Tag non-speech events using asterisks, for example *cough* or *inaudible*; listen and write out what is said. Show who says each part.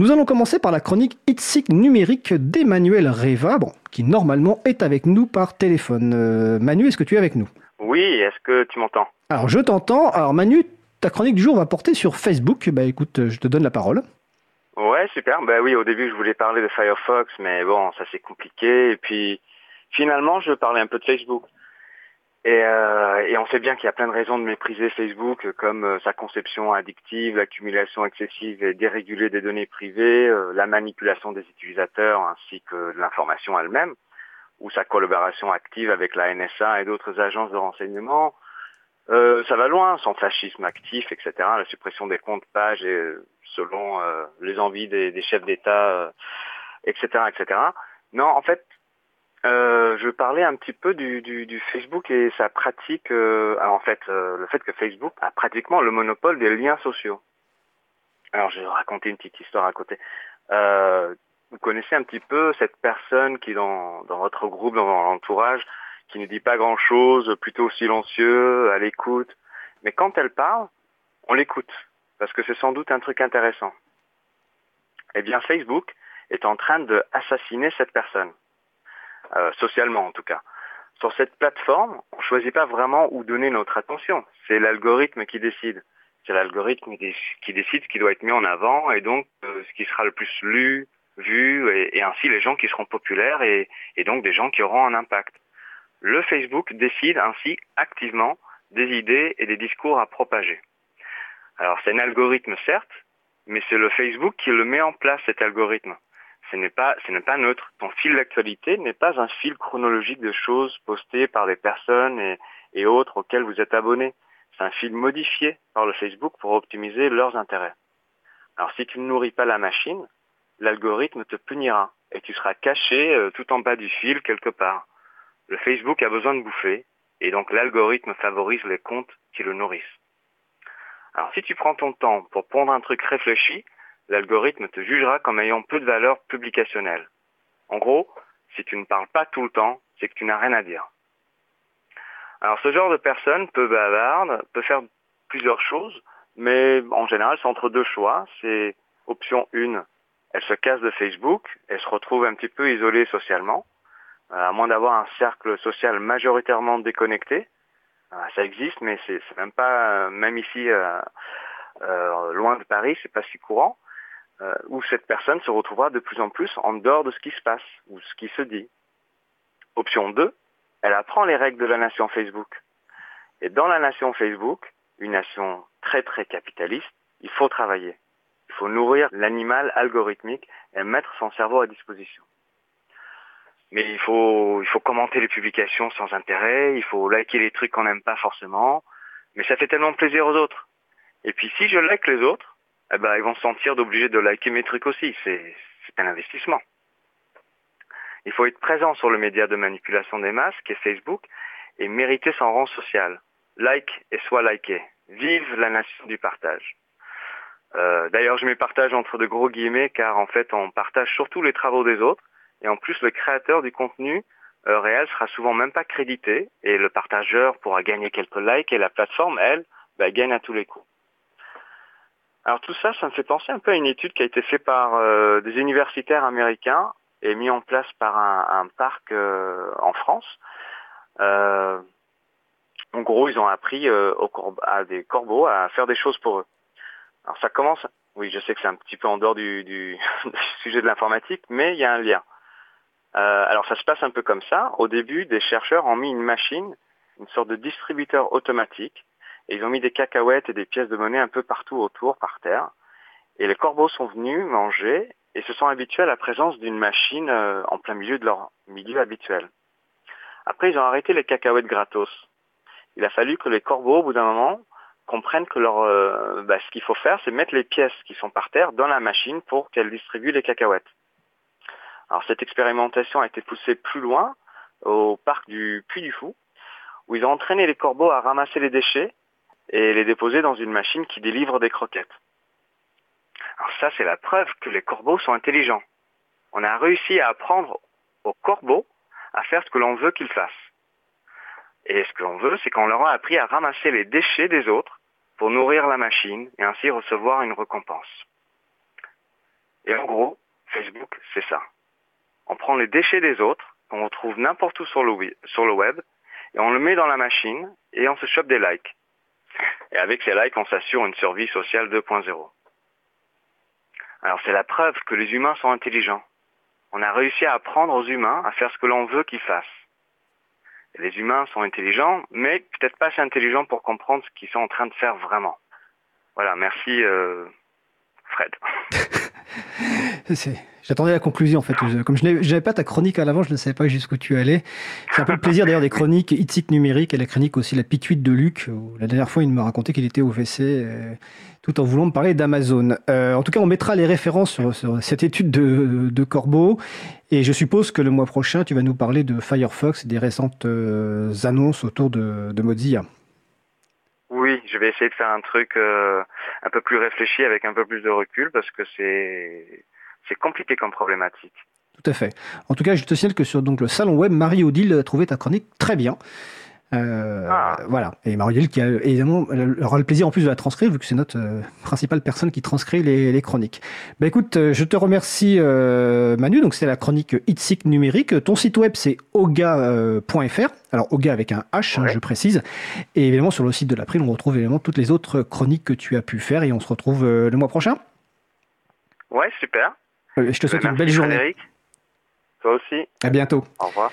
Speaker 1: Nous allons commencer par la chronique Itzik numérique d'Emmanuel Reva, bon, qui normalement est avec nous par téléphone. Euh, Manu, est-ce que tu es avec nous?
Speaker 2: Oui, est-ce que tu m'entends?
Speaker 1: Alors je t'entends. Alors Manu, ta chronique du jour va porter sur Facebook. Bah écoute, je te donne la parole.
Speaker 2: Ouais, super. Bah oui, au début je voulais parler de Firefox, mais bon, ça c'est compliqué. Et puis finalement, je parlais un peu de Facebook. Et, euh, et, on sait bien qu'il y a plein de raisons de mépriser Facebook, comme euh, sa conception addictive, l'accumulation excessive et dérégulée des données privées, euh, la manipulation des utilisateurs ainsi que de l'information elle-même, ou sa collaboration active avec la NSA et d'autres agences de renseignement. ça va loin, son fascisme actif, etc., la suppression des comptes pages et, selon les envies des, des chefs d'État, etc., etc. Non, en fait, euh, je parlais un petit peu du, du, du Facebook et sa pratique, euh, en fait, euh, le fait que Facebook a pratiquement le monopole des liens sociaux. Alors, je vais raconter une petite histoire à côté. Euh, vous connaissez un petit peu cette personne qui, dans, dans votre groupe, dans votre entourage, qui ne dit pas grand-chose, plutôt silencieux, à l'écoute. Mais quand elle parle, on l'écoute, parce que c'est sans doute un truc intéressant. Eh bien, Facebook est en train de assassiner cette personne. Euh, socialement en tout cas. Sur cette plateforme, on ne choisit pas vraiment où donner notre attention. C'est l'algorithme qui décide. C'est l'algorithme qui décide ce qui doit être mis en avant et donc euh, ce qui sera le plus lu, vu, et, ainsi les gens qui seront populaires et, et donc des gens qui auront un impact. Le Facebook décide ainsi activement des idées et des discours à propager. Alors c'est un algorithme certes, mais c'est le Facebook qui le met en place cet algorithme ce n'est pas, ce n'est pas neutre. Ton fil d'actualité n'est pas un fil chronologique de choses postées par des personnes et, autres auxquelles vous êtes abonné. C'est un fil modifié par le Facebook pour optimiser leurs intérêts. Alors si tu ne nourris pas la machine, l'algorithme te punira et tu seras caché euh, tout en bas du fil quelque part. Le Facebook a besoin de bouffer et donc l'algorithme favorise les comptes qui le nourrissent. Alors si tu prends ton temps pour pondre un truc réfléchi, l'algorithme te jugera comme ayant peu de valeur publicationnelle. En gros, si tu ne parles pas tout le temps, c'est que tu n'as rien à dire. Alors ce genre de personne peu bavarde peut faire plusieurs choses, mais en général c'est entre deux choix. C'est option 1, elle se casse de Facebook, elle se retrouve un petit peu isolée socialement, euh, à moins d'avoir un cercle social majoritairement déconnecté. Euh, ça existe, mais c'est même pas, euh, même ici, loin de Paris, c'est pas si courant. Euh, où cette personne se retrouvera de plus en plus en dehors de ce qui se passe ou ce qui se dit. Option 2, elle apprend les règles de la nation Facebook. Et dans la nation Facebook, une nation très très capitaliste, il faut travailler. Il faut nourrir l'animal algorithmique et mettre son cerveau à disposition. Mais il faut, il faut commenter les publications sans intérêt, il faut liker les trucs qu'on n'aime pas forcément, mais ça fait tellement plaisir aux autres. Et puis si je like les autres, eh ben, ils vont se sentir d'obliger de liker mes trucs aussi. C'est un investissement. Il faut être présent sur le média de manipulation des masses, qui est Facebook, et mériter son rang social. Like et soit liké. Vive la nation du partage. Euh, D'ailleurs, je mets partage entre de gros guillemets, car en fait, on partage surtout les travaux des autres, et en plus, le créateur du contenu euh, réel sera souvent même pas crédité, et le partageur pourra gagner quelques likes, et la plateforme, elle, bah, gagne à tous les coups. Alors tout ça, ça me fait penser un peu à une étude qui a été faite par euh, des universitaires américains et mis en place par un, parc euh, en France. Euh, en gros, ils ont appris à des corbeaux à faire des choses pour eux. Alors ça commence, oui, je sais que c'est un petit peu en dehors du, du *laughs* sujet de l'informatique, mais il y a un lien. alors ça se passe un peu comme ça. Au début, des chercheurs ont mis une machine, une sorte de distributeur automatique, et ils ont mis des cacahuètes et des pièces de monnaie un peu partout autour, par terre. Et les corbeaux sont venus manger et se sont habitués à la présence d'une machine euh, en plein milieu de leur milieu habituel. Après, ils ont arrêté les cacahuètes gratos. Il a fallu que les corbeaux, au bout d'un moment, comprennent que leur, euh, bah, ce qu'il faut faire, c'est mettre les pièces qui sont par terre dans la machine pour qu'elle distribue les cacahuètes. Alors cette expérimentation a été poussée plus loin, au parc du Puy du Fou, où ils ont entraîné les corbeaux à ramasser les déchets et les déposer dans une machine qui délivre des croquettes. Alors ça, c'est la preuve que les corbeaux sont intelligents. On a réussi à apprendre aux corbeaux à faire ce que l'on veut qu'ils fassent. Et ce que l'on veut, c'est qu'on leur a appris à ramasser les déchets des autres pour nourrir la machine et ainsi recevoir une récompense. Et en gros, Facebook, c'est ça. On prend les déchets des autres, qu'on retrouve n'importe où sur le, web, et on le met dans la machine, et on se chope des likes. Et avec ces likes, on s'assure une survie sociale 2.0. Alors c'est la preuve que les humains sont intelligents. On a réussi à apprendre aux humains à faire ce que l'on veut qu'ils fassent. les humains sont intelligents, mais peut-être pas assez intelligents pour comprendre ce qu'ils sont en train de faire vraiment. Voilà, merci euh, Fred. *laughs* *laughs*
Speaker 1: J'attendais la conclusion en fait. Comme je n'avais pas ta chronique à l'avant, je ne savais pas jusqu'où tu allais. C'est un peu le plaisir d'ailleurs des chroniques Itzik numérique et la chronique aussi La pituite de Luc. la dernière fois, il me racontait qu'il était au WC euh, tout en voulant me parler d'Amazon. Euh, en tout cas, on mettra les références sur, cette étude de, Corbeau. Et je suppose que le mois prochain, tu vas nous parler de Firefox et des récentes euh, annonces autour de, de Mozilla.
Speaker 2: Oui, je vais essayer de faire un truc euh, un peu plus réfléchi avec un peu plus de recul parce que c'est c'est compliqué comme problématique.
Speaker 1: Tout à fait. En tout cas, je te signale que sur donc le salon web, Marie-Odile a trouvé ta chronique très bien. Euh, ah. Voilà. Et Marielle qui a évidemment aura le plaisir en plus de la transcrire vu que c'est notre euh, principale personne qui transcrit les, les chroniques. Ben écoute, euh, je te remercie Manu. Donc c'est la chronique Itzik numérique. Ton site web c'est oga.fr. Alors oga avec un H, hein, je précise. Et évidemment sur le site de l'April, on retrouve évidemment toutes les autres chroniques que tu as pu faire et on se retrouve le mois prochain.
Speaker 2: Ouais, super.
Speaker 1: Je te souhaite une belle journée.
Speaker 2: Toi aussi.
Speaker 1: À bientôt.
Speaker 2: Au revoir.